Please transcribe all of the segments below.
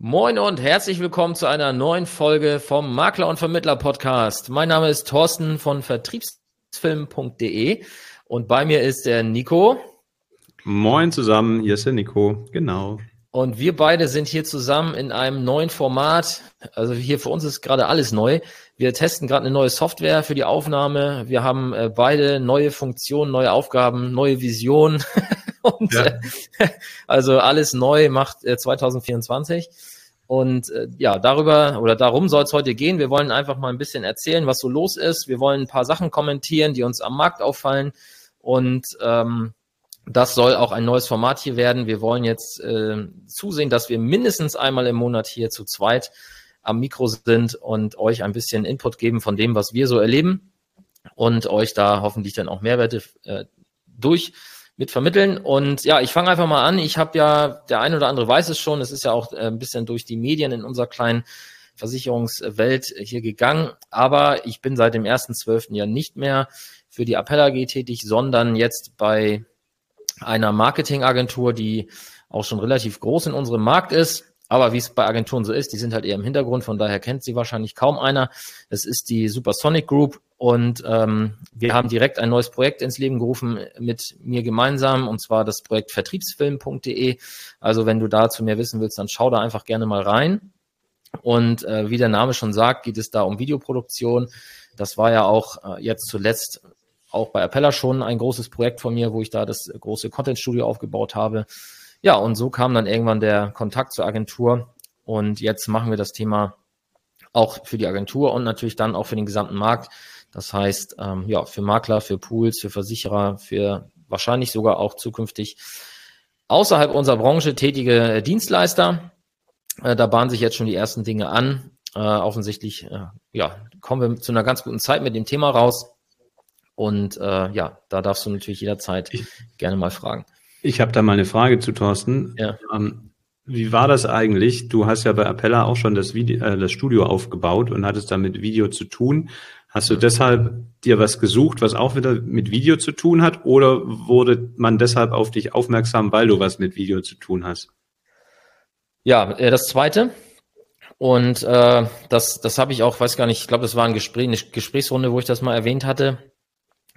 Moin und herzlich willkommen zu einer neuen Folge vom Makler und Vermittler Podcast. Mein Name ist Thorsten von vertriebsfilm.de und bei mir ist der Nico. Moin zusammen, hier ist der Nico, genau. Und wir beide sind hier zusammen in einem neuen Format. Also hier für uns ist gerade alles neu. Wir testen gerade eine neue Software für die Aufnahme. Wir haben äh, beide neue Funktionen, neue Aufgaben, neue Visionen. Und ja. äh, also alles neu macht äh, 2024. Und äh, ja, darüber oder darum soll es heute gehen. Wir wollen einfach mal ein bisschen erzählen, was so los ist. Wir wollen ein paar Sachen kommentieren, die uns am Markt auffallen. Und ähm, das soll auch ein neues Format hier werden. Wir wollen jetzt äh, zusehen, dass wir mindestens einmal im Monat hier zu zweit am Mikro sind und euch ein bisschen Input geben von dem, was wir so erleben und euch da hoffentlich dann auch Mehrwerte äh, durch mit vermitteln. Und ja, ich fange einfach mal an. Ich habe ja, der eine oder andere weiß es schon, es ist ja auch äh, ein bisschen durch die Medien in unserer kleinen Versicherungswelt hier gegangen. Aber ich bin seit dem 1.12. ja nicht mehr für die Appella AG tätig, sondern jetzt bei einer Marketingagentur, die auch schon relativ groß in unserem Markt ist. Aber wie es bei Agenturen so ist, die sind halt eher im Hintergrund, von daher kennt sie wahrscheinlich kaum einer. Es ist die Supersonic Group und ähm, wir haben direkt ein neues Projekt ins Leben gerufen mit mir gemeinsam und zwar das Projekt vertriebsfilm.de. Also wenn du dazu mehr wissen willst, dann schau da einfach gerne mal rein. Und äh, wie der Name schon sagt, geht es da um Videoproduktion. Das war ja auch äh, jetzt zuletzt auch bei Appella schon ein großes Projekt von mir, wo ich da das große Content Studio aufgebaut habe. Ja, und so kam dann irgendwann der Kontakt zur Agentur und jetzt machen wir das Thema auch für die Agentur und natürlich dann auch für den gesamten Markt. Das heißt, ähm, ja, für Makler, für Pools, für Versicherer, für wahrscheinlich sogar auch zukünftig außerhalb unserer Branche tätige Dienstleister. Äh, da bahnen sich jetzt schon die ersten Dinge an. Äh, offensichtlich, äh, ja, kommen wir zu einer ganz guten Zeit mit dem Thema raus. Und äh, ja, da darfst du natürlich jederzeit ich, gerne mal fragen. Ich habe da mal eine Frage zu Thorsten. Ja. Ähm, wie war das eigentlich? Du hast ja bei Appella auch schon das, Video, äh, das Studio aufgebaut und hattest da mit Video zu tun. Hast du deshalb dir was gesucht, was auch wieder mit Video zu tun hat, oder wurde man deshalb auf dich aufmerksam, weil du was mit Video zu tun hast? Ja, äh, das zweite. Und äh, das, das habe ich auch, weiß gar nicht, ich glaube, das war ein Gespräch, eine Gesprächsrunde, wo ich das mal erwähnt hatte.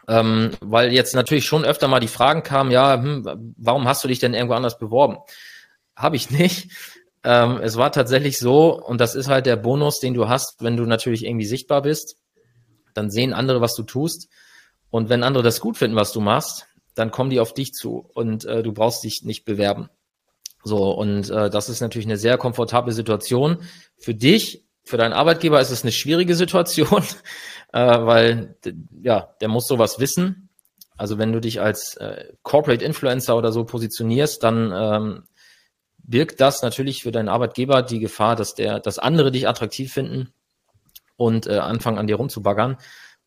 Ähm, weil jetzt natürlich schon öfter mal die Fragen kamen, ja, hm, warum hast du dich denn irgendwo anders beworben? Habe ich nicht. Ähm, es war tatsächlich so, und das ist halt der Bonus, den du hast, wenn du natürlich irgendwie sichtbar bist, dann sehen andere, was du tust. Und wenn andere das gut finden, was du machst, dann kommen die auf dich zu und äh, du brauchst dich nicht bewerben. So, und äh, das ist natürlich eine sehr komfortable Situation. Für dich, für deinen Arbeitgeber ist es eine schwierige Situation, äh, weil ja, der muss sowas wissen. Also wenn du dich als äh, Corporate Influencer oder so positionierst, dann ähm, birgt das natürlich für deinen Arbeitgeber die Gefahr, dass der, dass andere dich attraktiv finden und äh, anfangen an dir rumzubaggern.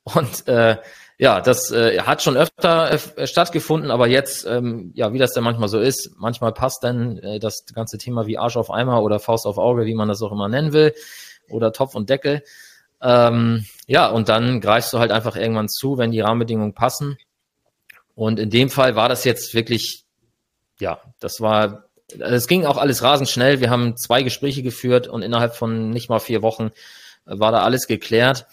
Und äh, ja, das äh, hat schon öfter äh, stattgefunden, aber jetzt, ähm, ja, wie das dann manchmal so ist, manchmal passt dann äh, das ganze Thema wie Arsch auf Eimer oder Faust auf Auge, wie man das auch immer nennen will, oder Topf und Deckel. Ähm, ja, und dann greifst du halt einfach irgendwann zu, wenn die Rahmenbedingungen passen. Und in dem Fall war das jetzt wirklich, ja, das war, es ging auch alles rasend schnell. Wir haben zwei Gespräche geführt und innerhalb von nicht mal vier Wochen war da alles geklärt,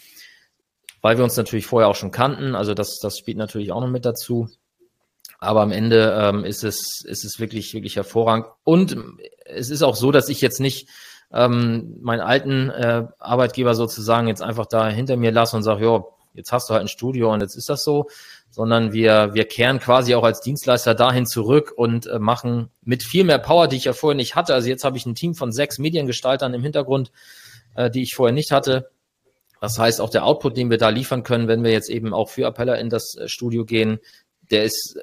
weil wir uns natürlich vorher auch schon kannten. Also das, das spielt natürlich auch noch mit dazu. Aber am Ende ähm, ist es, ist es wirklich, wirklich hervorragend. Und es ist auch so, dass ich jetzt nicht ähm, meinen alten äh, Arbeitgeber sozusagen jetzt einfach da hinter mir lasse und sage, ja, jetzt hast du halt ein Studio und jetzt ist das so, sondern wir, wir kehren quasi auch als Dienstleister dahin zurück und äh, machen mit viel mehr Power, die ich ja vorher nicht hatte. Also jetzt habe ich ein Team von sechs Mediengestaltern im Hintergrund, äh, die ich vorher nicht hatte. Das heißt, auch der Output, den wir da liefern können, wenn wir jetzt eben auch für Appella in das äh, Studio gehen, der ist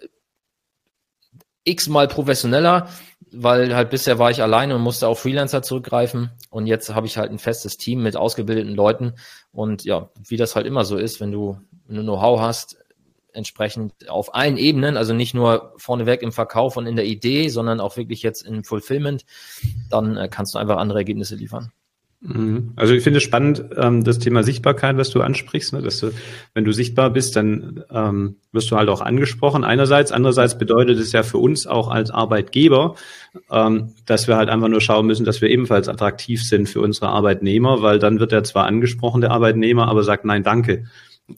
x-mal professioneller, weil halt bisher war ich alleine und musste auf Freelancer zurückgreifen und jetzt habe ich halt ein festes Team mit ausgebildeten Leuten und ja, wie das halt immer so ist, wenn du Know-how hast, entsprechend auf allen Ebenen, also nicht nur vorneweg im Verkauf und in der Idee, sondern auch wirklich jetzt im Fulfillment, dann äh, kannst du einfach andere Ergebnisse liefern. Mhm. Also ich finde es spannend, ähm, das Thema Sichtbarkeit, was du ansprichst, ne? dass du, wenn du sichtbar bist, dann ähm, wirst du halt auch angesprochen. Einerseits, andererseits bedeutet es ja für uns auch als Arbeitgeber, ähm, dass wir halt einfach nur schauen müssen, dass wir ebenfalls attraktiv sind für unsere Arbeitnehmer, weil dann wird er zwar angesprochen, der Arbeitnehmer, aber sagt nein, danke.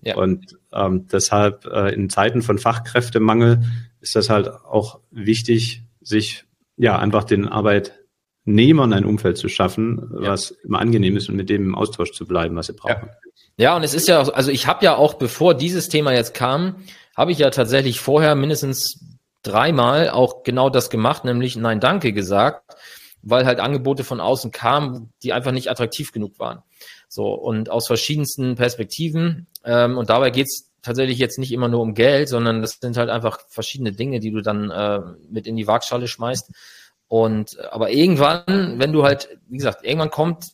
Ja. Und ähm, deshalb äh, in Zeiten von Fachkräftemangel ist das halt auch wichtig, sich ja einfach den Arbeit Nehmern ein Umfeld zu schaffen, was immer angenehm ist und mit dem im Austausch zu bleiben, was sie brauchen. Ja, ja und es ist ja, auch, also ich habe ja auch, bevor dieses Thema jetzt kam, habe ich ja tatsächlich vorher mindestens dreimal auch genau das gemacht, nämlich Nein, danke gesagt, weil halt Angebote von außen kamen, die einfach nicht attraktiv genug waren. So, und aus verschiedensten Perspektiven. Ähm, und dabei geht's tatsächlich jetzt nicht immer nur um Geld, sondern das sind halt einfach verschiedene Dinge, die du dann äh, mit in die Waagschale schmeißt. Und aber irgendwann, wenn du halt, wie gesagt, irgendwann kommt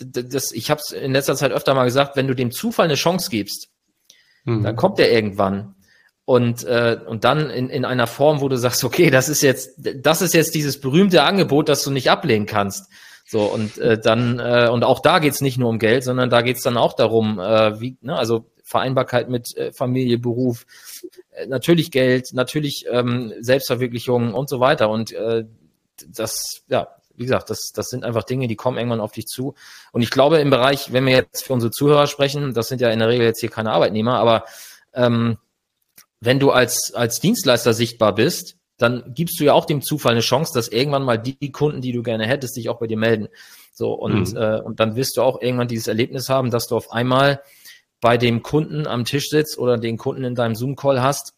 das, ich habe es in letzter Zeit öfter mal gesagt, wenn du dem Zufall eine Chance gibst, mhm. dann kommt der irgendwann. Und, äh, und dann in, in einer Form, wo du sagst, okay, das ist jetzt, das ist jetzt dieses berühmte Angebot, das du nicht ablehnen kannst. So, und äh, dann, äh, und auch da geht's nicht nur um Geld, sondern da geht's dann auch darum, äh, wie, ne, also Vereinbarkeit mit äh, Familie, Beruf, äh, natürlich Geld, natürlich ähm, Selbstverwirklichung und so weiter. Und äh, das, ja, wie gesagt, das, das sind einfach Dinge, die kommen irgendwann auf dich zu. Und ich glaube, im Bereich, wenn wir jetzt für unsere Zuhörer sprechen, das sind ja in der Regel jetzt hier keine Arbeitnehmer, aber ähm, wenn du als, als Dienstleister sichtbar bist, dann gibst du ja auch dem Zufall eine Chance, dass irgendwann mal die Kunden, die du gerne hättest, sich auch bei dir melden. So, und, mhm. äh, und dann wirst du auch irgendwann dieses Erlebnis haben, dass du auf einmal bei dem Kunden am Tisch sitzt oder den Kunden in deinem Zoom-Call hast,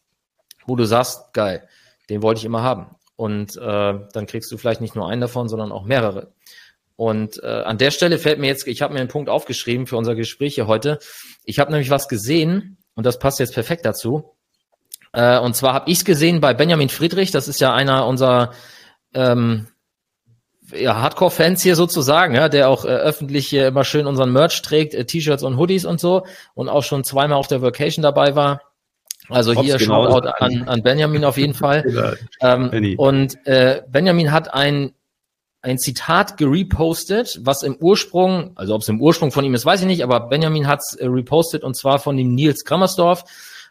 wo du sagst, geil, den wollte ich immer haben. Und äh, dann kriegst du vielleicht nicht nur einen davon, sondern auch mehrere. Und äh, an der Stelle fällt mir jetzt, ich habe mir einen Punkt aufgeschrieben für unser Gespräch hier heute. Ich habe nämlich was gesehen und das passt jetzt perfekt dazu. Äh, und zwar habe ich es gesehen bei Benjamin Friedrich, das ist ja einer unserer ähm, ja, Hardcore-Fans hier sozusagen, ja, der auch äh, öffentlich hier immer schön unseren Merch trägt, äh, T-Shirts und Hoodies und so und auch schon zweimal auf der Vacation dabei war. Also Hops hier genau Shoutout an, an Benjamin auf jeden Fall. ähm, und äh, Benjamin hat ein ein Zitat gerepostet, was im Ursprung, also ob es im Ursprung von ihm ist, weiß ich nicht, aber Benjamin hat es äh, repostet und zwar von dem Nils Grammersdorf.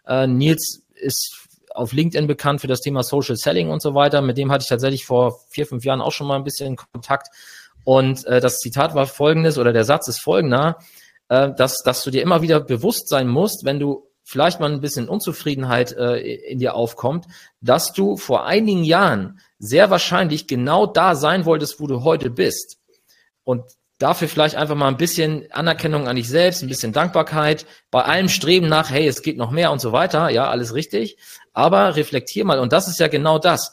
Äh, Nils ist auf LinkedIn bekannt für das Thema Social Selling und so weiter. Mit dem hatte ich tatsächlich vor vier, fünf Jahren auch schon mal ein bisschen Kontakt. Und äh, das Zitat war folgendes, oder der Satz ist folgender, äh, dass, dass du dir immer wieder bewusst sein musst, wenn du vielleicht mal ein bisschen Unzufriedenheit äh, in dir aufkommt, dass du vor einigen Jahren sehr wahrscheinlich genau da sein wolltest, wo du heute bist. Und dafür vielleicht einfach mal ein bisschen Anerkennung an dich selbst, ein bisschen Dankbarkeit, bei allem Streben nach, hey, es geht noch mehr und so weiter, ja, alles richtig, aber reflektier mal und das ist ja genau das.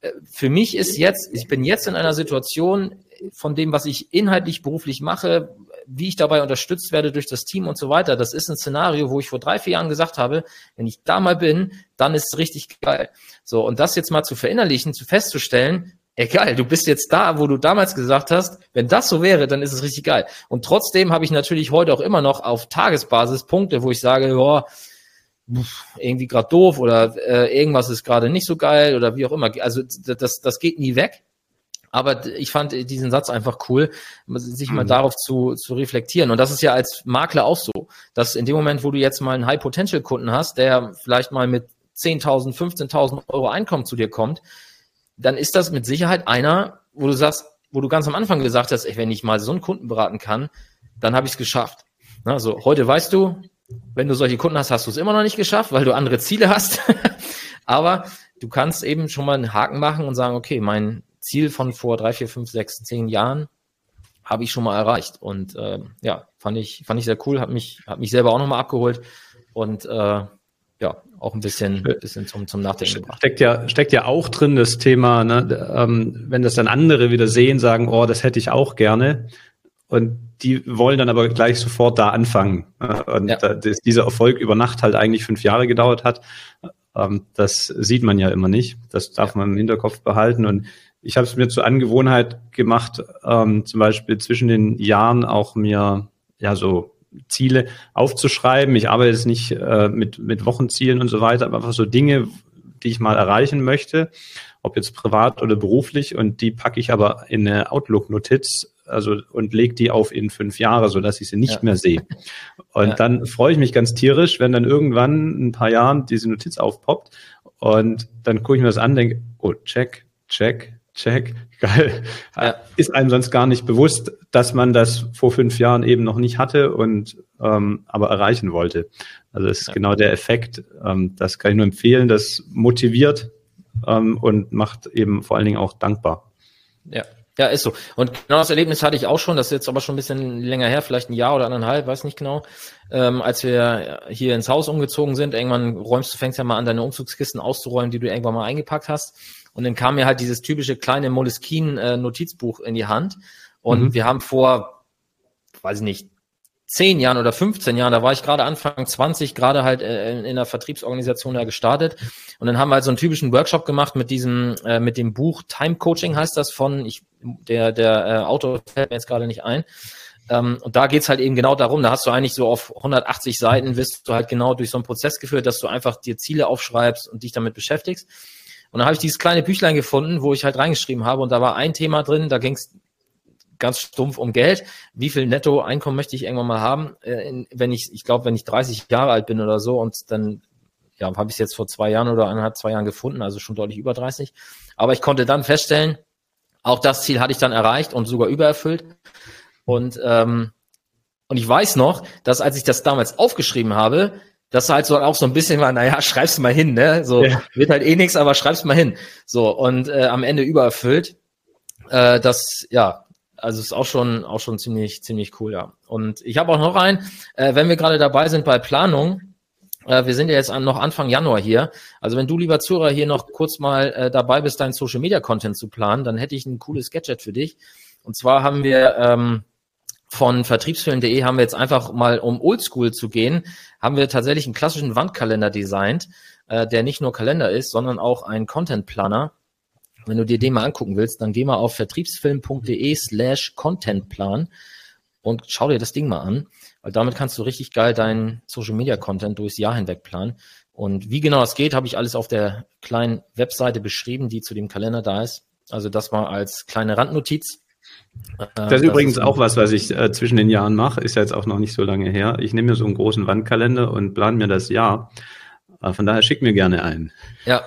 Äh, für mich ist jetzt, ich bin jetzt in einer Situation von dem, was ich inhaltlich beruflich mache, wie ich dabei unterstützt werde durch das Team und so weiter. Das ist ein Szenario, wo ich vor drei, vier Jahren gesagt habe, wenn ich da mal bin, dann ist es richtig geil. So, und das jetzt mal zu verinnerlichen, zu festzustellen, egal, du bist jetzt da, wo du damals gesagt hast, wenn das so wäre, dann ist es richtig geil. Und trotzdem habe ich natürlich heute auch immer noch auf Tagesbasis Punkte, wo ich sage, boah, irgendwie gerade doof oder äh, irgendwas ist gerade nicht so geil oder wie auch immer. Also das, das geht nie weg. Aber ich fand diesen Satz einfach cool, sich mal mhm. darauf zu, zu reflektieren. Und das ist ja als Makler auch so, dass in dem Moment, wo du jetzt mal einen High-Potential-Kunden hast, der vielleicht mal mit 10.000, 15.000 Euro Einkommen zu dir kommt, dann ist das mit Sicherheit einer, wo du sagst, wo du ganz am Anfang gesagt hast, ey, wenn ich mal so einen Kunden beraten kann, dann habe ich es geschafft. Also heute weißt du, wenn du solche Kunden hast, hast du es immer noch nicht geschafft, weil du andere Ziele hast. Aber du kannst eben schon mal einen Haken machen und sagen, okay, mein Ziel von vor drei, vier, fünf, sechs, zehn Jahren habe ich schon mal erreicht. Und äh, ja, fand ich, fand ich sehr cool, hat mich, hat mich selber auch nochmal abgeholt. Und äh, ja, auch ein bisschen, bisschen zum, zum Nachdenken gebracht. Steckt ja, steckt ja auch drin das Thema, ne, ähm, wenn das dann andere wieder sehen, sagen, oh, das hätte ich auch gerne. Und die wollen dann aber gleich sofort da anfangen. Und ja. dass dieser Erfolg über Nacht halt eigentlich fünf Jahre gedauert hat, ähm, das sieht man ja immer nicht. Das darf ja. man im Hinterkopf behalten. Und ich habe es mir zur Angewohnheit gemacht, ähm, zum Beispiel zwischen den Jahren auch mir ja so Ziele aufzuschreiben. Ich arbeite jetzt nicht äh, mit, mit Wochenzielen und so weiter, aber einfach so Dinge, die ich mal erreichen möchte, ob jetzt privat oder beruflich. Und die packe ich aber in eine Outlook-Notiz also und lege die auf in fünf Jahre, so dass ich sie nicht ja. mehr sehe. Und ja. dann freue ich mich ganz tierisch, wenn dann irgendwann in ein paar Jahren diese Notiz aufpoppt und dann gucke ich mir das an, denke, oh, check, check, check, geil. Ja. Ist einem sonst gar nicht bewusst, dass man das vor fünf Jahren eben noch nicht hatte und ähm, aber erreichen wollte. Also das ist ja. genau der Effekt. Ähm, das kann ich nur empfehlen. Das motiviert ähm, und macht eben vor allen Dingen auch dankbar. Ja. Ja, ist so. Und genau das Erlebnis hatte ich auch schon, das ist jetzt aber schon ein bisschen länger her, vielleicht ein Jahr oder anderthalb, weiß nicht genau. Ähm, als wir hier ins Haus umgezogen sind, irgendwann räumst du, fängst ja mal an, deine Umzugskisten auszuräumen, die du irgendwann mal eingepackt hast. Und dann kam mir halt dieses typische kleine Moleskine-Notizbuch in die Hand. Und mhm. wir haben vor, weiß ich nicht, zehn Jahren oder 15 Jahren, da war ich gerade Anfang 20, gerade halt äh, in einer Vertriebsorganisation da gestartet. Und dann haben wir halt so einen typischen Workshop gemacht mit diesem, äh, mit dem Buch Time Coaching heißt das von, ich, der, der äh, Autor fällt mir jetzt gerade nicht ein. Ähm, und da geht's halt eben genau darum, da hast du eigentlich so auf 180 Seiten, wirst du halt genau durch so einen Prozess geführt, dass du einfach dir Ziele aufschreibst und dich damit beschäftigst. Und dann habe ich dieses kleine Büchlein gefunden, wo ich halt reingeschrieben habe und da war ein Thema drin, da ging es ganz stumpf um Geld. Wie viel Nettoeinkommen möchte ich irgendwann mal haben, äh, wenn ich, ich glaube, wenn ich 30 Jahre alt bin oder so und dann ja, habe ich es jetzt vor zwei Jahren oder eineinhalb, zwei Jahren gefunden, also schon deutlich über 30. Aber ich konnte dann feststellen, auch das Ziel hatte ich dann erreicht und sogar übererfüllt. Und ähm, und ich weiß noch, dass als ich das damals aufgeschrieben habe, das halt so auch so ein bisschen war, naja, schreib's mal hin, ne? So ja. wird halt eh nichts, aber schreib's mal hin. So, und äh, am Ende übererfüllt. Äh, das, ja, also ist auch schon, auch schon ziemlich, ziemlich cool, ja. Und ich habe auch noch einen, äh, wenn wir gerade dabei sind bei Planung, äh, wir sind ja jetzt an, noch Anfang Januar hier. Also wenn du, lieber Zuhörer, hier noch kurz mal äh, dabei bist, deinen Social Media Content zu planen, dann hätte ich ein cooles Gadget für dich. Und zwar haben wir ähm, von vertriebsfilm.de haben wir jetzt einfach mal, um Oldschool zu gehen, haben wir tatsächlich einen klassischen Wandkalender designt, äh, der nicht nur Kalender ist, sondern auch ein Content Planner. Wenn du dir den mal angucken willst, dann geh mal auf vertriebsfilm.de slash contentplan und schau dir das Ding mal an, weil damit kannst du richtig geil deinen Social Media Content durchs Jahr hinweg planen. Und wie genau das geht, habe ich alles auf der kleinen Webseite beschrieben, die zu dem Kalender da ist. Also das mal als kleine Randnotiz. Äh, das ist übrigens auch was, was ich äh, zwischen den Jahren mache, ist ja jetzt auch noch nicht so lange her. Ich nehme mir so einen großen Wandkalender und plane mir das Jahr. Äh, von daher schick mir gerne einen. Ja,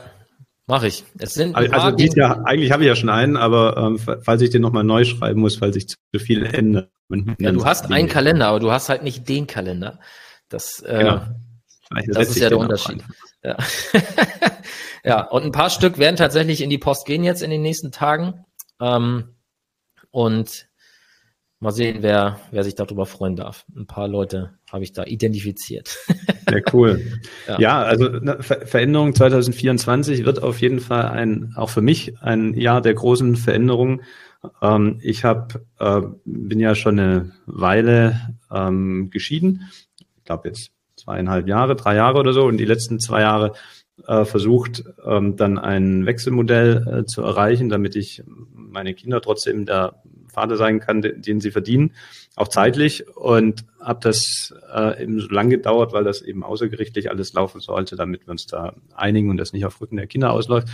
mache ich. Es sind also, also dies Jahr, eigentlich habe ich ja schon einen, aber ähm, falls ich den nochmal neu schreiben muss, falls ich zu viel ändere. Ja, du hast einen Kalender, aber du hast halt nicht den Kalender. Das, äh, genau. das ist ja der Unterschied. Ja. ja, und ein paar Stück werden tatsächlich in die Post gehen jetzt in den nächsten Tagen. Ähm, und mal sehen, wer, wer sich darüber freuen darf. Ein paar Leute habe ich da identifiziert. Sehr cool. ja. ja, also ne, Ver Veränderung 2024 wird auf jeden Fall ein, auch für mich ein Jahr der großen Veränderungen. Ähm, ich habe, äh, bin ja schon eine Weile ähm, geschieden. Ich glaube jetzt zweieinhalb Jahre, drei Jahre oder so. Und die letzten zwei Jahre äh, versucht, ähm, dann ein Wechselmodell äh, zu erreichen, damit ich meine Kinder trotzdem der Vater sein kann, den, sie verdienen, auch zeitlich. Und habe das äh, eben so lange gedauert, weil das eben außergerichtlich alles laufen sollte, damit wir uns da einigen und das nicht auf Rücken der Kinder ausläuft.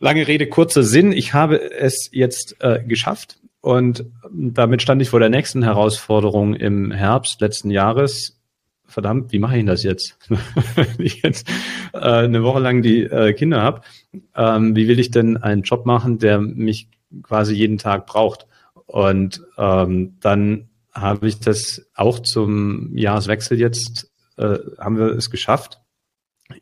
Lange Rede, kurzer Sinn. Ich habe es jetzt äh, geschafft und damit stand ich vor der nächsten Herausforderung im Herbst letzten Jahres, verdammt, wie mache ich das jetzt? Wenn ich jetzt äh, eine Woche lang die äh, Kinder habe, ähm, wie will ich denn einen Job machen, der mich quasi jeden Tag braucht? Und ähm, dann habe ich das auch zum Jahreswechsel jetzt, äh, haben wir es geschafft,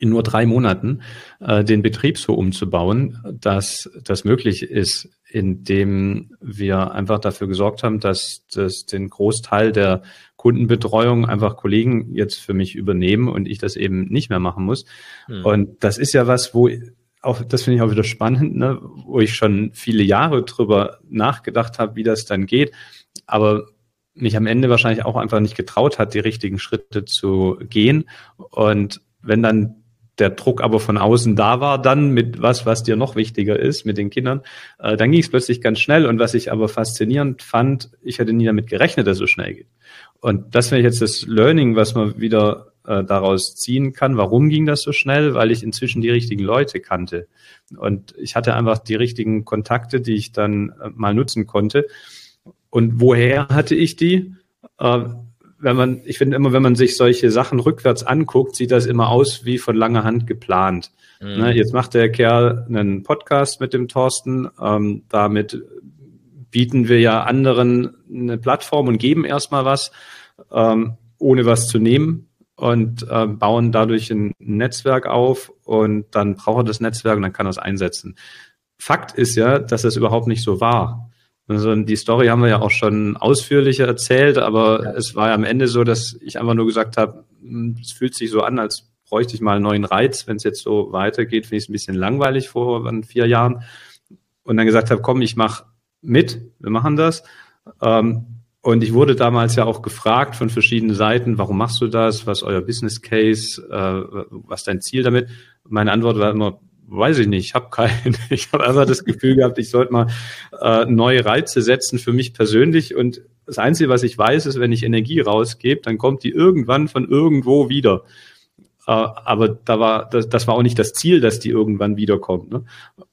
in nur drei Monaten äh, den Betrieb so umzubauen, dass das möglich ist, indem wir einfach dafür gesorgt haben, dass das den Großteil der Kundenbetreuung einfach Kollegen jetzt für mich übernehmen und ich das eben nicht mehr machen muss. Mhm. Und das ist ja was, wo auch, das finde ich auch wieder spannend, ne, wo ich schon viele Jahre drüber nachgedacht habe, wie das dann geht, aber mich am Ende wahrscheinlich auch einfach nicht getraut hat, die richtigen Schritte zu gehen. Und wenn dann der Druck aber von außen da war, dann mit was, was dir noch wichtiger ist, mit den Kindern, äh, dann ging es plötzlich ganz schnell. Und was ich aber faszinierend fand, ich hätte nie damit gerechnet, dass es so schnell geht. Und das wäre jetzt das Learning, was man wieder äh, daraus ziehen kann. Warum ging das so schnell? Weil ich inzwischen die richtigen Leute kannte. Und ich hatte einfach die richtigen Kontakte, die ich dann äh, mal nutzen konnte. und woher hatte ich die? Äh, wenn man, ich finde immer, wenn man sich solche Sachen rückwärts anguckt, sieht das immer aus wie von langer Hand geplant. Mhm. Ne, jetzt macht der Kerl einen Podcast mit dem Thorsten. Ähm, damit bieten wir ja anderen eine Plattform und geben erstmal was, ähm, ohne was zu nehmen und äh, bauen dadurch ein Netzwerk auf und dann braucht er das Netzwerk und dann kann er es einsetzen. Fakt ist ja, dass das überhaupt nicht so war. Also die Story haben wir ja auch schon ausführlicher erzählt, aber ja. es war ja am Ende so, dass ich einfach nur gesagt habe, hm, es fühlt sich so an, als bräuchte ich mal einen neuen Reiz. Wenn es jetzt so weitergeht, finde ich es ein bisschen langweilig vor vier Jahren. Und dann gesagt habe, komm, ich mache mit, wir machen das. Ähm, und ich wurde damals ja auch gefragt von verschiedenen Seiten, warum machst du das? Was ist euer Business Case? Äh, was ist dein Ziel damit? Meine Antwort war immer, weiß ich nicht, ich habe keinen. Ich habe einfach das Gefühl gehabt, ich sollte mal äh, neue Reize setzen für mich persönlich. Und das Einzige, was ich weiß, ist, wenn ich Energie rausgebe, dann kommt die irgendwann von irgendwo wieder. Äh, aber da war das, das war auch nicht das Ziel, dass die irgendwann wiederkommt. Ne?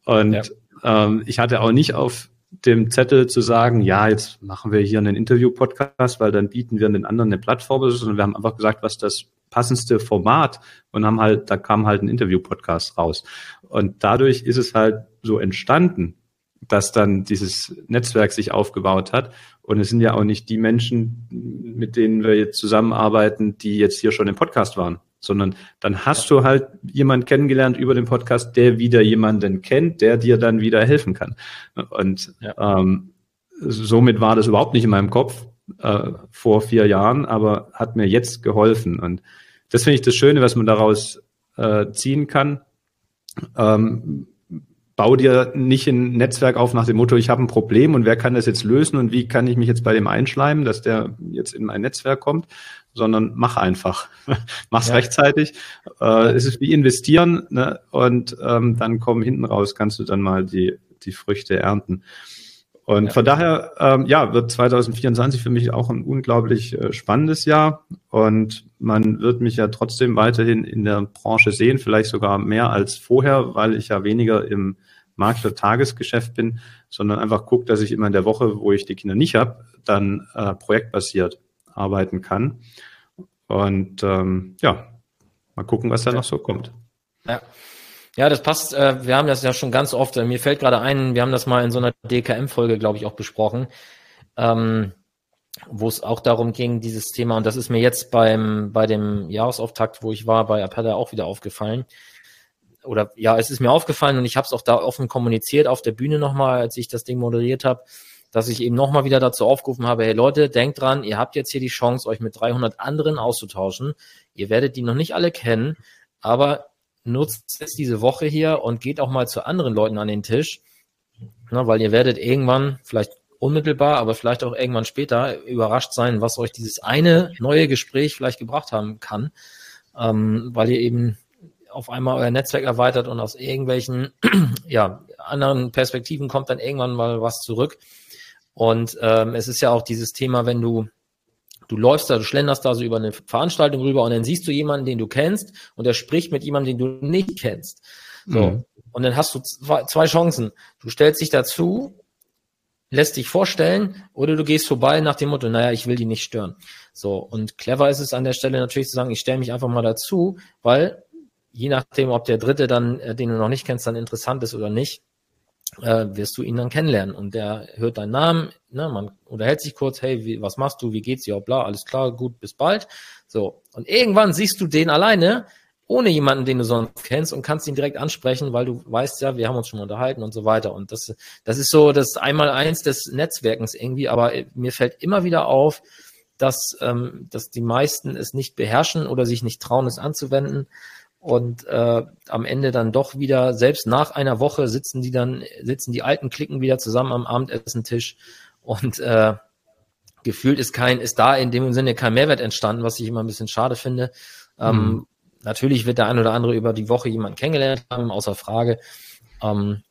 Und ja. ähm, ich hatte auch nicht auf dem Zettel zu sagen, ja, jetzt machen wir hier einen Interview-Podcast, weil dann bieten wir den anderen eine Plattform, sondern wir haben einfach gesagt, was das passendste Format und haben halt, da kam halt ein Interview-Podcast raus. Und dadurch ist es halt so entstanden, dass dann dieses Netzwerk sich aufgebaut hat. Und es sind ja auch nicht die Menschen, mit denen wir jetzt zusammenarbeiten, die jetzt hier schon im Podcast waren, sondern dann hast du halt jemand kennengelernt über den Podcast, der wieder jemanden kennt, der dir dann wieder helfen kann. Und ja. ähm, somit war das überhaupt nicht in meinem Kopf äh, vor vier Jahren, aber hat mir jetzt geholfen. Und das finde ich das Schöne, was man daraus äh, ziehen kann. Ähm, bau dir nicht ein Netzwerk auf nach dem Motto, ich habe ein Problem und wer kann das jetzt lösen und wie kann ich mich jetzt bei dem einschleimen, dass der jetzt in mein Netzwerk kommt, sondern mach einfach. Mach's ja. rechtzeitig. Äh, es ist wie investieren ne? und ähm, dann kommen hinten raus, kannst du dann mal die, die Früchte ernten. Und ja. von daher, ähm, ja, wird 2024 für mich auch ein unglaublich äh, spannendes Jahr. Und man wird mich ja trotzdem weiterhin in der Branche sehen, vielleicht sogar mehr als vorher, weil ich ja weniger im Makler-Tagesgeschäft bin, sondern einfach gucke, dass ich immer in der Woche, wo ich die Kinder nicht habe, dann äh, projektbasiert arbeiten kann. Und ähm, ja, mal gucken, was da noch so kommt. Ja. Ja, das passt. Äh, wir haben das ja schon ganz oft. Äh, mir fällt gerade ein, wir haben das mal in so einer DKM-Folge, glaube ich, auch besprochen, ähm, wo es auch darum ging, dieses Thema, und das ist mir jetzt beim bei dem Jahresauftakt, wo ich war, bei Appella auch wieder aufgefallen. Oder ja, es ist mir aufgefallen und ich habe es auch da offen kommuniziert auf der Bühne nochmal, als ich das Ding moderiert habe, dass ich eben nochmal wieder dazu aufgerufen habe, hey Leute, denkt dran, ihr habt jetzt hier die Chance, euch mit 300 anderen auszutauschen. Ihr werdet die noch nicht alle kennen, aber nutzt jetzt diese Woche hier und geht auch mal zu anderen Leuten an den Tisch, na, weil ihr werdet irgendwann, vielleicht unmittelbar, aber vielleicht auch irgendwann später überrascht sein, was euch dieses eine neue Gespräch vielleicht gebracht haben kann, ähm, weil ihr eben auf einmal euer Netzwerk erweitert und aus irgendwelchen ja, anderen Perspektiven kommt dann irgendwann mal was zurück. Und ähm, es ist ja auch dieses Thema, wenn du Du läufst da, du schlenderst da so über eine Veranstaltung rüber und dann siehst du jemanden, den du kennst und der spricht mit jemandem, den du nicht kennst. So. Mhm. Und dann hast du zwei, zwei Chancen. Du stellst dich dazu, lässt dich vorstellen oder du gehst vorbei nach dem Motto, naja, ich will die nicht stören. So. Und clever ist es an der Stelle natürlich zu sagen, ich stelle mich einfach mal dazu, weil je nachdem, ob der Dritte dann, äh, den du noch nicht kennst, dann interessant ist oder nicht, äh, wirst du ihn dann kennenlernen. Und der hört deinen Namen, ne, man unterhält sich kurz, hey, wie, was machst du, wie geht's dir, bla, alles klar, gut, bis bald. So. Und irgendwann siehst du den alleine, ohne jemanden, den du sonst kennst und kannst ihn direkt ansprechen, weil du weißt ja, wir haben uns schon unterhalten und so weiter. Und das, das ist so das Einmaleins des Netzwerkens irgendwie, aber mir fällt immer wieder auf, dass, ähm, dass die meisten es nicht beherrschen oder sich nicht trauen, es anzuwenden und äh, am Ende dann doch wieder, selbst nach einer Woche sitzen die dann, sitzen die alten Klicken wieder zusammen am Abendessentisch und äh, gefühlt ist kein, ist da in dem Sinne kein Mehrwert entstanden, was ich immer ein bisschen schade finde. Ähm, mhm. Natürlich wird der ein oder andere über die Woche jemanden kennengelernt haben, außer Frage. Ähm,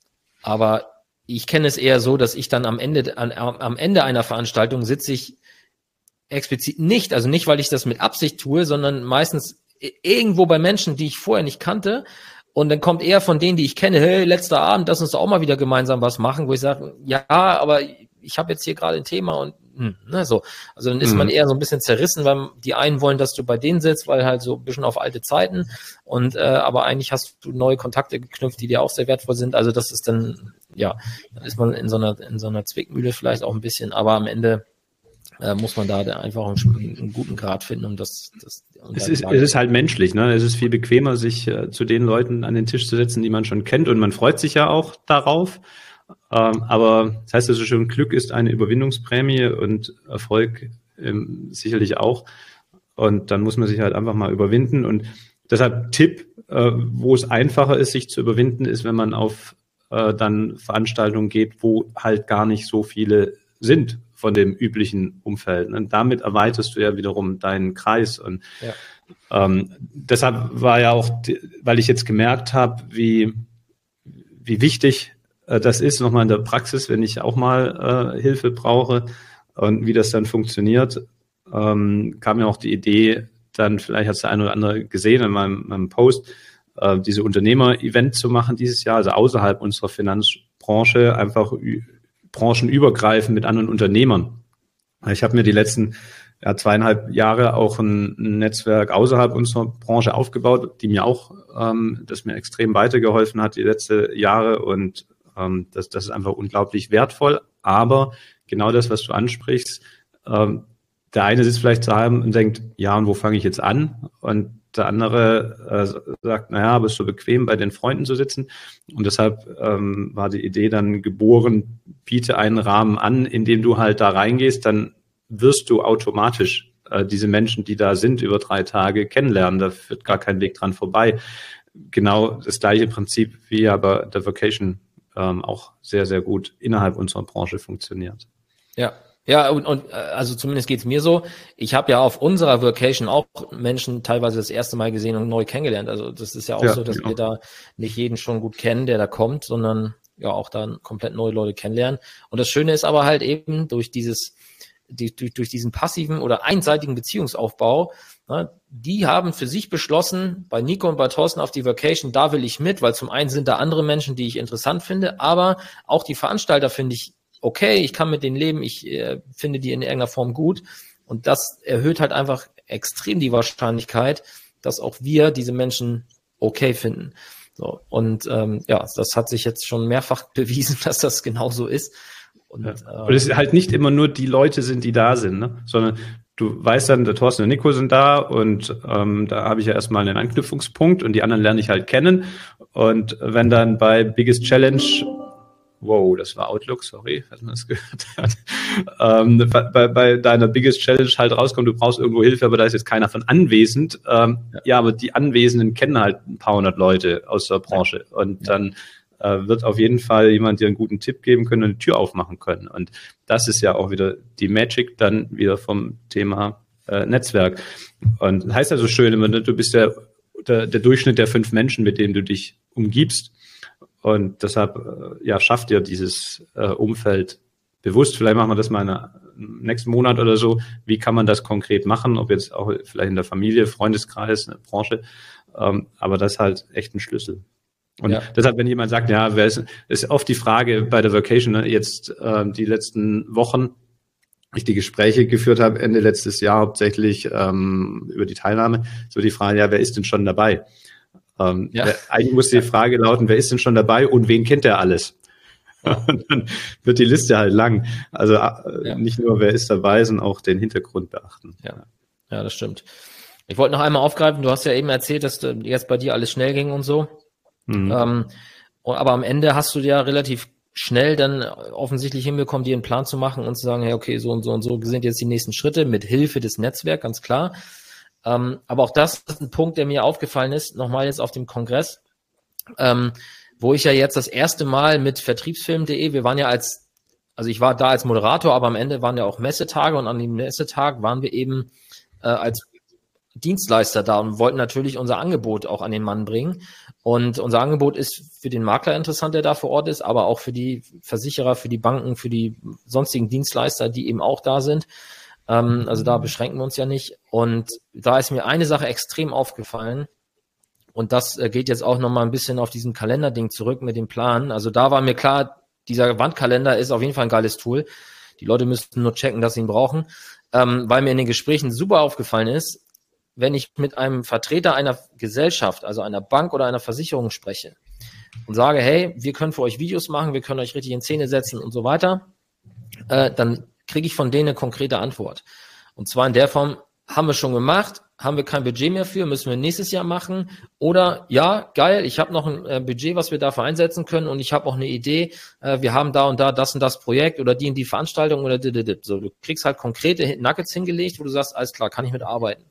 aber ich kenne es eher so, dass ich dann am Ende, an, am Ende einer Veranstaltung sitze ich explizit nicht, also nicht, weil ich das mit Absicht tue, sondern meistens irgendwo bei Menschen, die ich vorher nicht kannte. Und dann kommt eher von denen, die ich kenne, hey, letzter Abend, lass uns doch auch mal wieder gemeinsam was machen, wo ich sage, ja, aber ich habe jetzt hier gerade ein Thema und hm, ne, so. Also dann ist mhm. man eher so ein bisschen zerrissen, weil die einen wollen, dass du bei denen sitzt, weil halt so ein bisschen auf alte Zeiten und äh, aber eigentlich hast du neue Kontakte geknüpft, die dir auch sehr wertvoll sind. Also das ist dann, ja, dann ist man in so einer, in so einer Zwickmühle vielleicht auch ein bisschen, aber am Ende äh, muss man da einfach einen, einen, guten Grad finden, um das. das um es, ist, es ist halt menschlich, ne? Es ist viel bequemer, sich äh, zu den Leuten an den Tisch zu setzen, die man schon kennt und man freut sich ja auch darauf. Ähm, aber das heißt also schon, Glück ist eine Überwindungsprämie und Erfolg ähm, sicherlich auch. Und dann muss man sich halt einfach mal überwinden. Und deshalb Tipp, äh, wo es einfacher ist, sich zu überwinden, ist, wenn man auf äh, dann Veranstaltungen geht, wo halt gar nicht so viele sind von dem üblichen Umfeld. Und damit erweiterst du ja wiederum deinen Kreis. Und ja. ähm, deshalb war ja auch, weil ich jetzt gemerkt habe, wie, wie wichtig äh, das ist, nochmal in der Praxis, wenn ich auch mal äh, Hilfe brauche und wie das dann funktioniert, ähm, kam mir auch die Idee, dann vielleicht hat es der eine oder andere gesehen in meinem, meinem Post, äh, diese Unternehmer-Event zu machen dieses Jahr, also außerhalb unserer Finanzbranche, einfach branchenübergreifend mit anderen Unternehmern. Ich habe mir die letzten ja, zweieinhalb Jahre auch ein, Netzwerk außerhalb unserer Branche aufgebaut, die mir auch, ähm, das mir extrem weitergeholfen hat die letzten Jahre und ähm, das, das ist einfach unglaublich wertvoll. Aber genau das, was du ansprichst, ähm, der eine sitzt vielleicht zu Hause und denkt, ja, und wo fange ich jetzt an? Und der andere äh, sagt, naja, bist du bequem, bei den Freunden zu sitzen. Und deshalb ähm, war die Idee dann geboren, biete einen Rahmen an, in dem du halt da reingehst, dann wirst du automatisch äh, diese Menschen, die da sind, über drei Tage kennenlernen. Da führt gar kein Weg dran vorbei. Genau das gleiche Prinzip wie aber der Vacation ähm, auch sehr, sehr gut innerhalb unserer Branche funktioniert. Ja, ja, und, und äh, also zumindest geht's mir so. Ich habe ja auf unserer Vacation auch Menschen teilweise das erste Mal gesehen und neu kennengelernt. Also das ist ja auch ja, so, dass genau. wir da nicht jeden schon gut kennen, der da kommt, sondern ja auch dann komplett neue Leute kennenlernen. Und das Schöne ist aber halt eben durch dieses, die, durch, durch diesen passiven oder einseitigen Beziehungsaufbau, ne, die haben für sich beschlossen, bei Nico und bei Thorsten auf die Vacation, da will ich mit, weil zum einen sind da andere Menschen, die ich interessant finde, aber auch die Veranstalter finde ich okay, ich kann mit denen leben, ich äh, finde die in irgendeiner Form gut. Und das erhöht halt einfach extrem die Wahrscheinlichkeit, dass auch wir diese Menschen okay finden. So, und ähm, ja, das hat sich jetzt schon mehrfach bewiesen, dass das genauso ist. Und, ja. äh, und es halt nicht immer nur die Leute sind, die da sind, ne? sondern du weißt dann, der Thorsten und Nico sind da und ähm, da habe ich ja erstmal einen Anknüpfungspunkt und die anderen lerne ich halt kennen. Und wenn dann bei Biggest Challenge Wow, das war Outlook, sorry, falls man das gehört hat. Ähm, bei, bei deiner Biggest Challenge halt rauskommt, du brauchst irgendwo Hilfe, aber da ist jetzt keiner von anwesend. Ähm, ja. ja. aber die Anwesenden kennen halt ein paar hundert Leute aus der Branche. Ja. Und ja. dann äh, wird auf jeden Fall jemand dir einen guten Tipp geben können und eine Tür aufmachen können. Und das ist ja auch wieder die Magic dann wieder vom Thema äh, Netzwerk. Und heißt also schön immer, du bist der, der, der Durchschnitt der fünf Menschen, mit denen du dich umgibst. Und deshalb, äh, ja, schafft ihr dieses äh, Umfeld bewusst. Vielleicht machen wir das mal in der, nächsten Monat oder so. Wie kann man das konkret machen? Ob jetzt auch vielleicht in der Familie, Freundeskreis, eine Branche. Ähm, aber das ist halt echt ein Schlüssel. Und ja. deshalb, wenn jemand sagt, ja, wer ist, ist oft die Frage bei der Vacation, ne, jetzt äh, die letzten Wochen, ich die Gespräche geführt habe, Ende letztes Jahr hauptsächlich ähm, über die Teilnahme, so die Frage, ja, wer ist denn schon dabei? Ähm, ja. Eigentlich muss die Frage lauten, wer ist denn schon dabei und wen kennt er alles? Und dann wird die Liste halt lang. Also äh, ja. nicht nur, wer ist dabei, sondern auch den Hintergrund beachten. Ja, ja das stimmt. Ich wollte noch einmal aufgreifen, du hast ja eben erzählt, dass jetzt bei dir alles schnell ging und so. Mhm. Ähm, aber am Ende hast du ja relativ schnell dann offensichtlich hinbekommen, dir einen Plan zu machen und zu sagen, hey, okay, so und so und so sind jetzt die nächsten Schritte mit Hilfe des Netzwerks, ganz klar. Ähm, aber auch das ist ein Punkt, der mir aufgefallen ist, nochmal jetzt auf dem Kongress, ähm, wo ich ja jetzt das erste Mal mit Vertriebsfilm.de, wir waren ja als, also ich war da als Moderator, aber am Ende waren ja auch Messetage und an dem Messetag waren wir eben äh, als Dienstleister da und wollten natürlich unser Angebot auch an den Mann bringen. Und unser Angebot ist für den Makler interessant, der da vor Ort ist, aber auch für die Versicherer, für die Banken, für die sonstigen Dienstleister, die eben auch da sind. Ähm, also da beschränken wir uns ja nicht. Und da ist mir eine Sache extrem aufgefallen. Und das äh, geht jetzt auch nochmal ein bisschen auf diesen Kalenderding zurück mit dem Plan. Also da war mir klar, dieser Wandkalender ist auf jeden Fall ein geiles Tool. Die Leute müssten nur checken, dass sie ihn brauchen, ähm, weil mir in den Gesprächen super aufgefallen ist, wenn ich mit einem Vertreter einer Gesellschaft, also einer Bank oder einer Versicherung spreche und sage, hey, wir können für euch Videos machen, wir können euch richtig in Szene setzen und so weiter, äh, dann kriege ich von denen eine konkrete Antwort. Und zwar in der Form, haben wir schon gemacht, haben wir kein Budget mehr für, müssen wir nächstes Jahr machen. Oder ja, geil, ich habe noch ein äh, Budget, was wir dafür einsetzen können und ich habe auch eine Idee, äh, wir haben da und da das und das Projekt oder die und die Veranstaltung oder so. Du kriegst halt konkrete Nuggets hingelegt, wo du sagst, alles klar, kann ich mitarbeiten.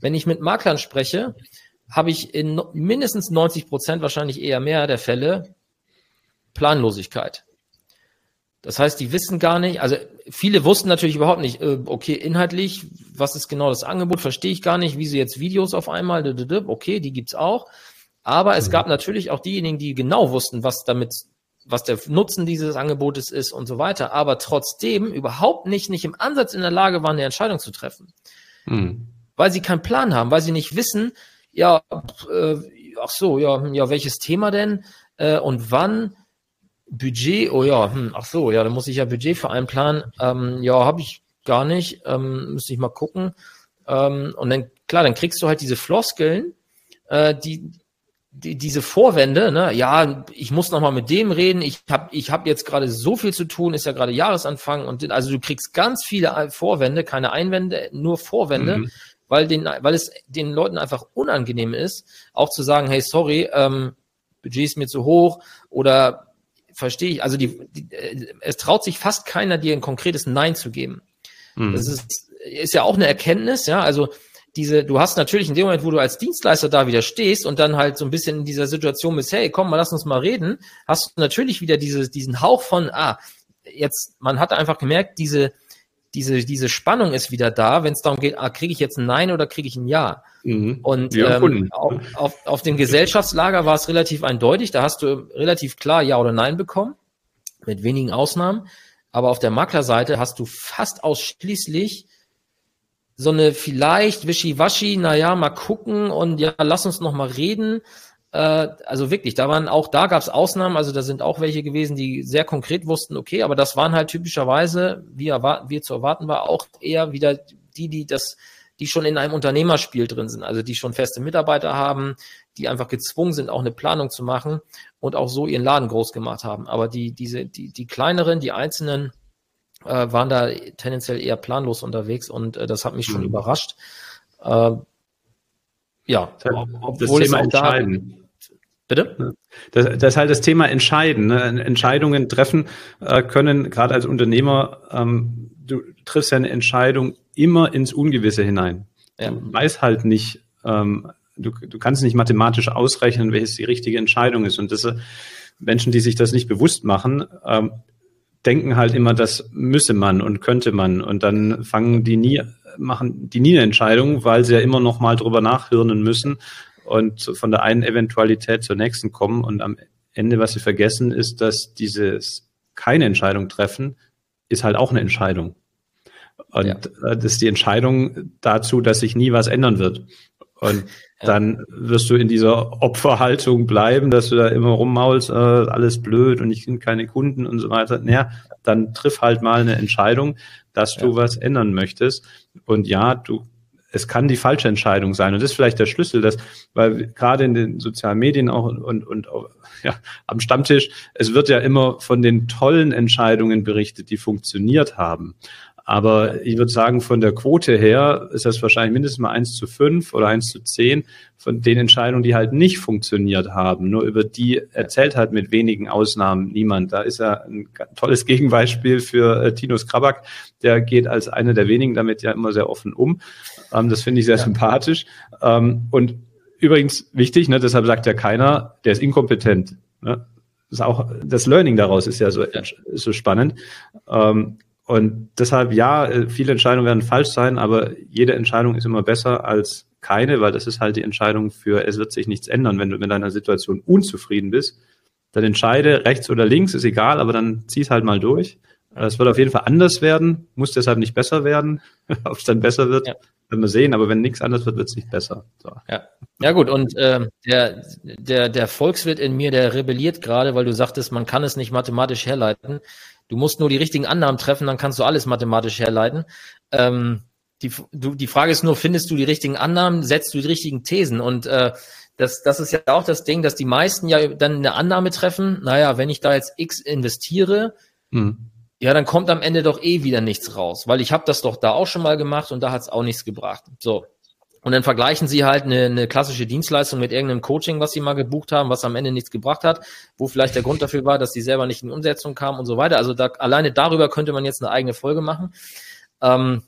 Wenn ich mit Maklern spreche, habe ich in mindestens 90 Prozent, wahrscheinlich eher mehr der Fälle, Planlosigkeit. Das heißt, die wissen gar nicht, also viele wussten natürlich überhaupt nicht, äh, okay, inhaltlich, was ist genau das Angebot, verstehe ich gar nicht, wie sie jetzt Videos auf einmal, okay, die gibt's auch. Aber es mhm. gab natürlich auch diejenigen, die genau wussten, was damit, was der Nutzen dieses Angebotes ist und so weiter, aber trotzdem überhaupt nicht, nicht im Ansatz in der Lage waren, eine Entscheidung zu treffen. Mhm. Weil sie keinen Plan haben, weil sie nicht wissen, ja, äh, ach so, ja, ja, welches Thema denn äh, und wann Budget, oh ja, hm, ach so, ja, da muss ich ja Budget für einplanen. Ähm, ja, habe ich gar nicht, ähm, müsste ich mal gucken. Ähm, und dann, klar, dann kriegst du halt diese Floskeln, äh, die, die, diese Vorwände, ne, ja, ich muss noch mal mit dem reden, ich habe ich hab jetzt gerade so viel zu tun, ist ja gerade Jahresanfang und also du kriegst ganz viele Vorwände, keine Einwände, nur Vorwände, mhm. weil, den, weil es den Leuten einfach unangenehm ist, auch zu sagen, hey, sorry, ähm, Budget ist mir zu hoch oder verstehe ich, also die, die, äh, es traut sich fast keiner, dir ein konkretes Nein zu geben. Mhm. Das ist, ist ja auch eine Erkenntnis, ja, also diese, du hast natürlich in dem Moment, wo du als Dienstleister da wieder stehst und dann halt so ein bisschen in dieser Situation bist, hey, komm mal, lass uns mal reden, hast du natürlich wieder diese, diesen Hauch von, ah, jetzt, man hat einfach gemerkt, diese, diese, diese Spannung ist wieder da, wenn es darum geht, ah, kriege ich jetzt ein Nein oder kriege ich ein Ja? Mhm. Und ja, ähm, auf, auf, auf dem Gesellschaftslager war es relativ eindeutig, da hast du relativ klar Ja oder Nein bekommen, mit wenigen Ausnahmen. Aber auf der Maklerseite hast du fast ausschließlich so eine vielleicht wischiwaschi, naja, mal gucken und ja, lass uns noch mal reden. Äh, also wirklich, da waren auch, da gab es Ausnahmen, also da sind auch welche gewesen, die sehr konkret wussten, okay, aber das waren halt typischerweise, wie, erwarten, wie zu erwarten war, auch eher wieder die, die das, die schon in einem Unternehmerspiel drin sind, also die schon feste Mitarbeiter haben, die einfach gezwungen sind, auch eine Planung zu machen und auch so ihren Laden groß gemacht haben. Aber die, diese, die, die kleineren, die einzelnen, äh, waren da tendenziell eher planlos unterwegs und äh, das hat mich schon mhm. überrascht. Äh, ja, das Thema entscheiden. Bitte? Das, das ist halt das Thema Entscheiden. Ne? Entscheidungen treffen äh, können, gerade als Unternehmer, ähm, du triffst ja eine Entscheidung immer ins Ungewisse hinein. Ja. Du weißt halt nicht, ähm, du, du kannst nicht mathematisch ausrechnen, welches die richtige Entscheidung ist. Und das äh, Menschen, die sich das nicht bewusst machen, ähm, denken halt immer, das müsse man und könnte man. Und dann fangen die nie, machen die nie eine Entscheidung, weil sie ja immer noch mal drüber nachhirnen müssen und von der einen Eventualität zur nächsten kommen. Und am Ende, was sie vergessen, ist, dass dieses keine Entscheidung treffen, ist halt auch eine Entscheidung. Und ja. Äh, das ist die Entscheidung dazu, dass sich nie was ändern wird. Und ja. dann wirst du in dieser Opferhaltung bleiben, dass du da immer rummaulst, äh, alles blöd und ich bin keine Kunden und so weiter. Naja, dann triff halt mal eine Entscheidung, dass ja. du was ändern möchtest. Und ja, du es kann die falsche Entscheidung sein. Und das ist vielleicht der Schlüssel, dass, weil gerade in den sozialen Medien auch und, und, ja, am Stammtisch, es wird ja immer von den tollen Entscheidungen berichtet, die funktioniert haben. Aber ich würde sagen, von der Quote her ist das wahrscheinlich mindestens mal eins zu fünf oder eins zu zehn von den Entscheidungen, die halt nicht funktioniert haben. Nur über die erzählt halt mit wenigen Ausnahmen niemand. Da ist ja ein tolles Gegenbeispiel für äh, Tinus Krabak. Der geht als einer der wenigen damit ja immer sehr offen um. Ähm, das finde ich sehr ja. sympathisch. Ähm, und übrigens wichtig, ne, deshalb sagt ja keiner, der ist inkompetent. Ne? Das ist auch das Learning daraus ist ja so, so spannend. Ähm, und deshalb, ja, äh, viele Entscheidungen werden falsch sein, aber jede Entscheidung ist immer besser als keine, weil das ist halt die Entscheidung für, es wird sich nichts ändern. Wenn du mit deiner Situation unzufrieden bist, dann entscheide rechts oder links, ist egal, aber dann zieh es halt mal durch. Es wird auf jeden Fall anders werden, muss deshalb nicht besser werden. Ob es dann besser wird, ja. werden wir sehen, aber wenn nichts anders wird, wird es nicht besser. So. Ja. ja gut, und äh, der, der, der Volkswirt in mir, der rebelliert gerade, weil du sagtest, man kann es nicht mathematisch herleiten Du musst nur die richtigen Annahmen treffen, dann kannst du alles mathematisch herleiten. Ähm, die, du, die Frage ist nur, findest du die richtigen Annahmen, setzt du die richtigen Thesen? Und äh, das, das ist ja auch das Ding, dass die meisten ja dann eine Annahme treffen, naja, wenn ich da jetzt X investiere, hm. ja, dann kommt am Ende doch eh wieder nichts raus, weil ich habe das doch da auch schon mal gemacht und da hat es auch nichts gebracht. So. Und dann vergleichen sie halt eine, eine klassische Dienstleistung mit irgendeinem Coaching, was sie mal gebucht haben, was am Ende nichts gebracht hat, wo vielleicht der Grund dafür war, dass sie selber nicht in Umsetzung kamen und so weiter. Also da, alleine darüber könnte man jetzt eine eigene Folge machen. Ähm,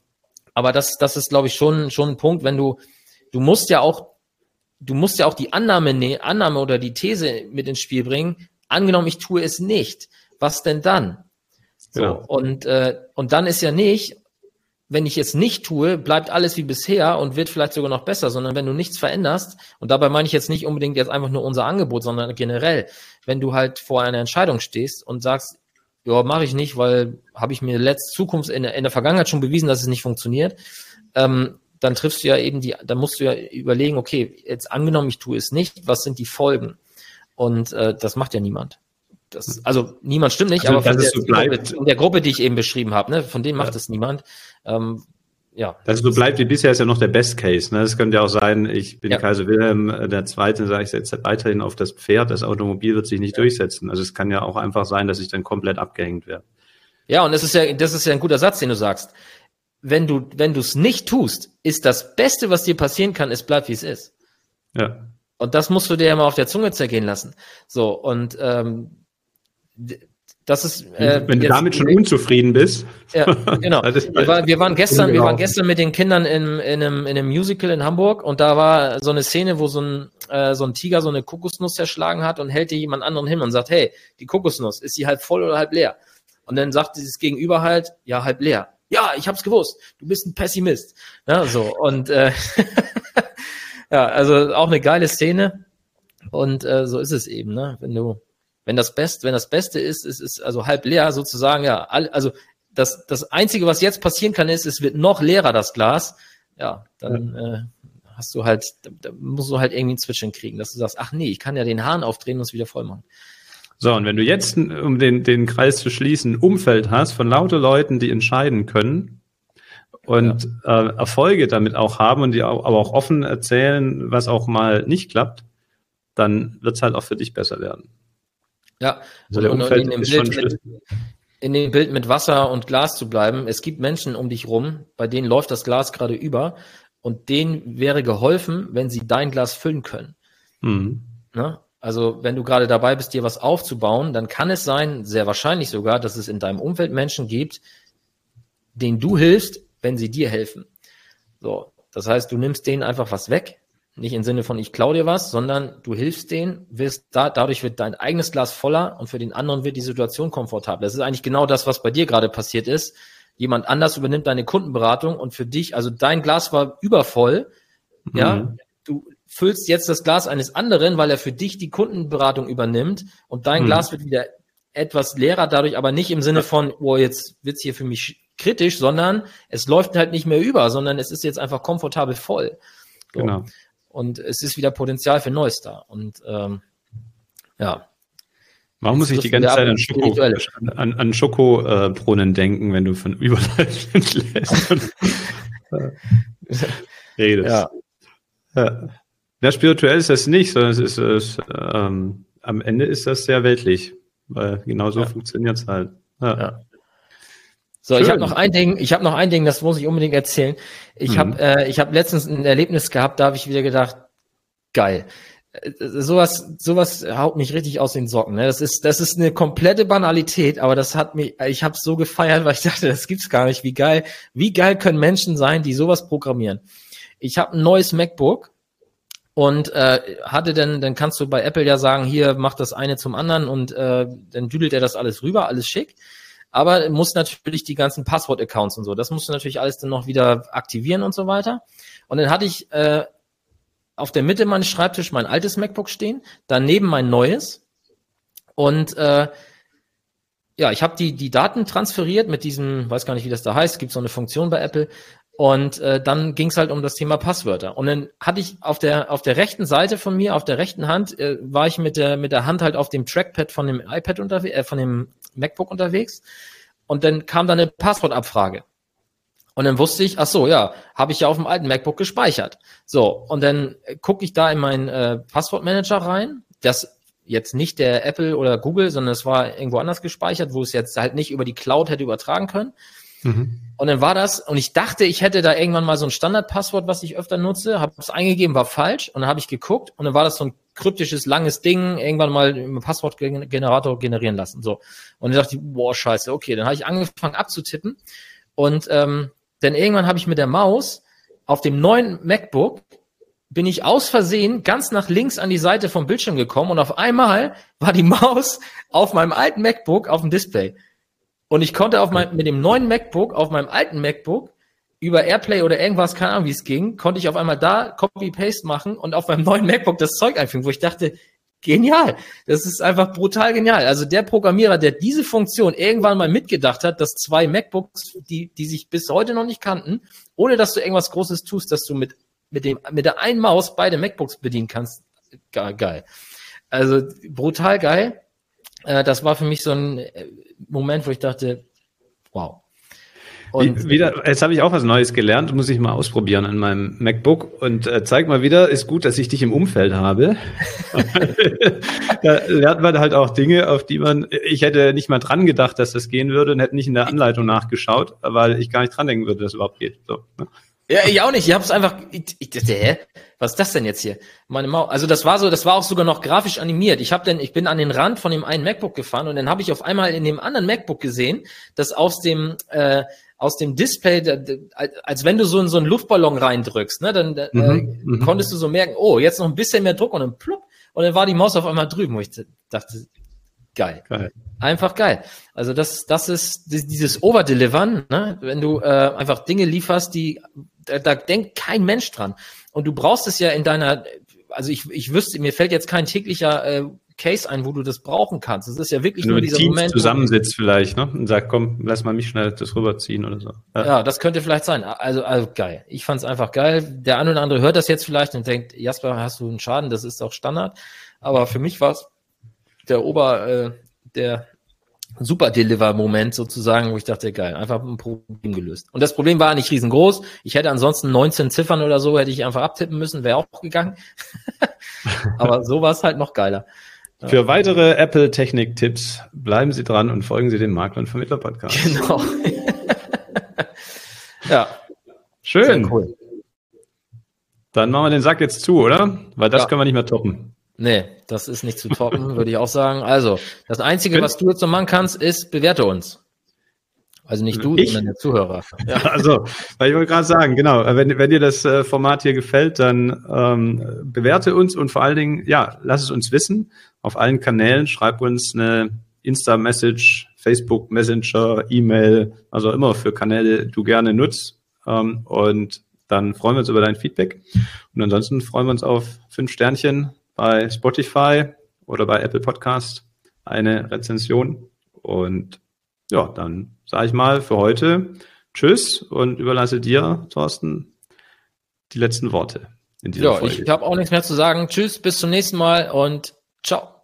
aber das, das ist, glaube ich, schon, schon ein Punkt, wenn du, du musst ja auch, du musst ja auch die Annahme, ne, Annahme oder die These mit ins Spiel bringen. Angenommen, ich tue es nicht. Was denn dann? So, genau. und, äh, und dann ist ja nicht, wenn ich es nicht tue, bleibt alles wie bisher und wird vielleicht sogar noch besser, sondern wenn du nichts veränderst, und dabei meine ich jetzt nicht unbedingt jetzt einfach nur unser Angebot, sondern generell, wenn du halt vor einer Entscheidung stehst und sagst, ja, mache ich nicht, weil habe ich mir letzt Zukunft in, in, der Vergangenheit schon bewiesen, dass es nicht funktioniert, ähm, dann triffst du ja eben die, dann musst du ja überlegen, okay, jetzt angenommen, ich tue es nicht, was sind die Folgen? Und äh, das macht ja niemand. Das, also niemand stimmt nicht, also, aber von der, so Gruppe, der, Gruppe, die ich eben beschrieben habe, ne, von denen macht ja. es niemand. Ähm, ja. Dass es so bleibt wie bisher ist ja noch der Best Case. Ne? Es könnte ja auch sein, ich bin ja. Kaiser Wilhelm äh, der Zweite, sage ich setze weiterhin auf das Pferd, das Automobil wird sich nicht ja. durchsetzen. Also es kann ja auch einfach sein, dass ich dann komplett abgehängt werde. Ja, und das ist ja, das ist ja ein guter Satz, den du sagst. Wenn du, wenn du es nicht tust, ist das Beste, was dir passieren kann, es bleibt wie es ist. Ja. Und das musst du dir ja mal auf der Zunge zergehen lassen. So, und ähm, das ist, äh, wenn du damit schon unzufrieden bist. Ja, genau. wir, war, wir, waren gestern, wir waren gestern mit den Kindern in, in, einem, in einem Musical in Hamburg und da war so eine Szene, wo so ein, äh, so ein Tiger so eine Kokosnuss zerschlagen hat und hält dir jemand anderen hin und sagt, hey, die Kokosnuss, ist sie halb voll oder halb leer? Und dann sagt dieses Gegenüber halt, ja, halb leer. Ja, ich hab's gewusst. Du bist ein Pessimist. Ja, so. Und äh, ja, also auch eine geile Szene. Und äh, so ist es eben, ne? Wenn du wenn das Beste, wenn das Beste ist, ist, ist also halb leer sozusagen, ja, also das, das Einzige, was jetzt passieren kann, ist, es wird noch leerer, das Glas. Ja, dann ja. Äh, hast du halt, da musst du halt irgendwie ein Zwitschern kriegen, dass du sagst, ach nee, ich kann ja den Hahn aufdrehen und es wieder voll machen. So, und wenn du jetzt, um den, den Kreis zu schließen, ein Umfeld hast von lauter Leuten, die entscheiden können und ja. äh, Erfolge damit auch haben und die auch, aber auch offen erzählen, was auch mal nicht klappt, dann wird es halt auch für dich besser werden. Ja, also der Umfeld in, dem Bild mit, in dem Bild mit Wasser und Glas zu bleiben. Es gibt Menschen um dich rum, bei denen läuft das Glas gerade über und denen wäre geholfen, wenn sie dein Glas füllen können. Mhm. Ne? Also wenn du gerade dabei bist, dir was aufzubauen, dann kann es sein, sehr wahrscheinlich sogar, dass es in deinem Umfeld Menschen gibt, denen du hilfst, wenn sie dir helfen. So, das heißt, du nimmst denen einfach was weg, nicht im Sinne von ich klau dir was, sondern du hilfst denen, wirst da, dadurch wird dein eigenes Glas voller und für den anderen wird die Situation komfortabler. Das ist eigentlich genau das, was bei dir gerade passiert ist. Jemand anders übernimmt deine Kundenberatung und für dich, also dein Glas war übervoll, mhm. ja, du füllst jetzt das Glas eines anderen, weil er für dich die Kundenberatung übernimmt und dein mhm. Glas wird wieder etwas leerer dadurch, aber nicht im Sinne von, oh, jetzt wird's hier für mich kritisch, sondern es läuft halt nicht mehr über, sondern es ist jetzt einfach komfortabel voll. So. Genau und es ist wieder Potenzial für Neues da. Und ähm, ja. Warum muss ich die ganze Zeit an, Schoko, an, an Schokobrunnen äh, denken, wenn du von Überleitung lässt redest? Ja. ja. ja. spirituell ist das nicht, sondern es ist, es, ähm, am Ende ist das sehr weltlich, weil genau so ja. funktioniert es halt. Ja. ja. So, Schön. ich habe noch ein Ding, ich habe noch ein Ding, das muss ich unbedingt erzählen. Ich mhm. habe äh, ich habe letztens ein Erlebnis gehabt, da habe ich wieder gedacht, geil. Äh, sowas sowas haut mich richtig aus den Socken, ne? Das ist das ist eine komplette Banalität, aber das hat mich ich habe so gefeiert, weil ich dachte, das gibt's gar nicht, wie geil, wie geil können Menschen sein, die sowas programmieren. Ich habe ein neues MacBook und äh, hatte dann dann kannst du bei Apple ja sagen, hier mach das eine zum anderen und äh, dann düdelt er das alles rüber, alles schick aber muss natürlich die ganzen Passwort-Accounts und so, das musst du natürlich alles dann noch wieder aktivieren und so weiter. Und dann hatte ich äh, auf der Mitte meines Schreibtisch mein altes MacBook stehen, daneben mein neues und äh, ja, ich habe die, die Daten transferiert mit diesem, weiß gar nicht, wie das da heißt, gibt so eine Funktion bei Apple. Und äh, dann ging es halt um das Thema Passwörter. Und dann hatte ich auf der auf der rechten Seite von mir, auf der rechten Hand, äh, war ich mit der mit der Hand halt auf dem Trackpad von dem iPad unterwegs, äh, von dem MacBook unterwegs. und dann kam da eine Passwortabfrage. Und dann wusste ich, ach so, ja, habe ich ja auf dem alten MacBook gespeichert. So, und dann gucke ich da in meinen äh, Passwortmanager rein. Das jetzt nicht der Apple oder Google, sondern es war irgendwo anders gespeichert, wo es jetzt halt nicht über die Cloud hätte übertragen können. Mhm. Und dann war das, und ich dachte, ich hätte da irgendwann mal so ein Standardpasswort, was ich öfter nutze, habe es eingegeben, war falsch, und dann habe ich geguckt, und dann war das so ein kryptisches, langes Ding, irgendwann mal im Passwortgenerator generieren lassen. So. Und dann dachte ich, boah, scheiße, okay, dann habe ich angefangen abzutippen. Und ähm, denn irgendwann habe ich mit der Maus auf dem neuen MacBook bin ich aus Versehen ganz nach links an die Seite vom Bildschirm gekommen und auf einmal war die Maus auf meinem alten MacBook auf dem Display. Und ich konnte auf mein, mit dem neuen MacBook auf meinem alten MacBook über Airplay oder irgendwas, keine Ahnung, wie es ging, konnte ich auf einmal da Copy-Paste machen und auf meinem neuen MacBook das Zeug einfügen, wo ich dachte, genial. Das ist einfach brutal genial. Also der Programmierer, der diese Funktion irgendwann mal mitgedacht hat, dass zwei MacBooks, die, die sich bis heute noch nicht kannten, ohne dass du irgendwas Großes tust, dass du mit, mit dem, mit der einen Maus beide MacBooks bedienen kannst. Geil. Also brutal geil. Äh, das war für mich so ein äh, Moment, wo ich dachte, wow. Und wieder, jetzt habe ich auch was Neues gelernt, muss ich mal ausprobieren an meinem MacBook und äh, zeig mal wieder, ist gut, dass ich dich im Umfeld habe. da lernt man halt auch Dinge, auf die man, ich hätte nicht mal dran gedacht, dass das gehen würde und hätte nicht in der Anleitung nachgeschaut, weil ich gar nicht dran denken würde, dass es überhaupt geht. So, ne? Ja, ich auch nicht. Ich habe es einfach. Ich, ich hä? Was ist das denn jetzt hier? Meine Maus. Also das war so, das war auch sogar noch grafisch animiert. Ich habe denn, ich bin an den Rand von dem einen MacBook gefahren und dann habe ich auf einmal in dem anderen MacBook gesehen, dass aus dem äh, aus dem Display, als wenn du so in so einen Luftballon reindrückst, ne, dann äh, mhm, mhm, konntest du so merken, oh, jetzt noch ein bisschen mehr Druck und dann plupp, und dann war die Maus auf einmal drüben, wo ich dachte, geil. geil. Einfach geil. Also das, das ist dieses Overdelivern, ne? wenn du äh, einfach Dinge lieferst, die da, da denkt kein Mensch dran. Und du brauchst es ja in deiner, also ich, ich wüsste, mir fällt jetzt kein täglicher äh, Case ein, wo du das brauchen kannst. Es ist ja wirklich nur dieser Teams Moment. zusammensitzt vielleicht, ne? Und sagt, komm, lass mal mich schnell das rüberziehen oder so. Ja, ja das könnte vielleicht sein. Also, also geil. Ich fand's einfach geil. Der eine oder andere hört das jetzt vielleicht und denkt, Jasper, hast du einen Schaden? Das ist auch Standard. Aber für mich war es der Ober, äh, der super Deliver-Moment sozusagen, wo ich dachte, geil, einfach ein Problem gelöst. Und das Problem war nicht riesengroß. Ich hätte ansonsten 19 Ziffern oder so, hätte ich einfach abtippen müssen, wäre auch gegangen. Aber so war es halt noch geiler. Für weitere Apple-Technik-Tipps bleiben Sie dran und folgen Sie dem Makler und Vermittler Podcast. Genau. ja. Schön. Cool. Dann machen wir den Sack jetzt zu, oder? Weil das ja. können wir nicht mehr toppen. Nee, das ist nicht zu toppen, würde ich auch sagen. Also, das Einzige, was du jetzt noch machen kannst, ist, bewerte uns. Also nicht du, ich? sondern der Zuhörer. Ja. Also, weil ich wollte gerade sagen, genau, wenn, wenn dir das äh, Format hier gefällt, dann ähm, bewerte uns und vor allen Dingen, ja, lass es uns wissen auf allen Kanälen, schreib uns eine Insta-Message, Facebook Messenger, E-Mail, also immer für Kanäle, du gerne nutzt. Ähm, und dann freuen wir uns über dein Feedback. Und ansonsten freuen wir uns auf fünf Sternchen bei Spotify oder bei Apple Podcast, eine Rezension. Und ja, dann sage ich mal für heute Tschüss und überlasse dir, Thorsten, die letzten Worte in dieser ja, Folge. Ich habe auch nichts mehr zu sagen. Tschüss, bis zum nächsten Mal und ciao.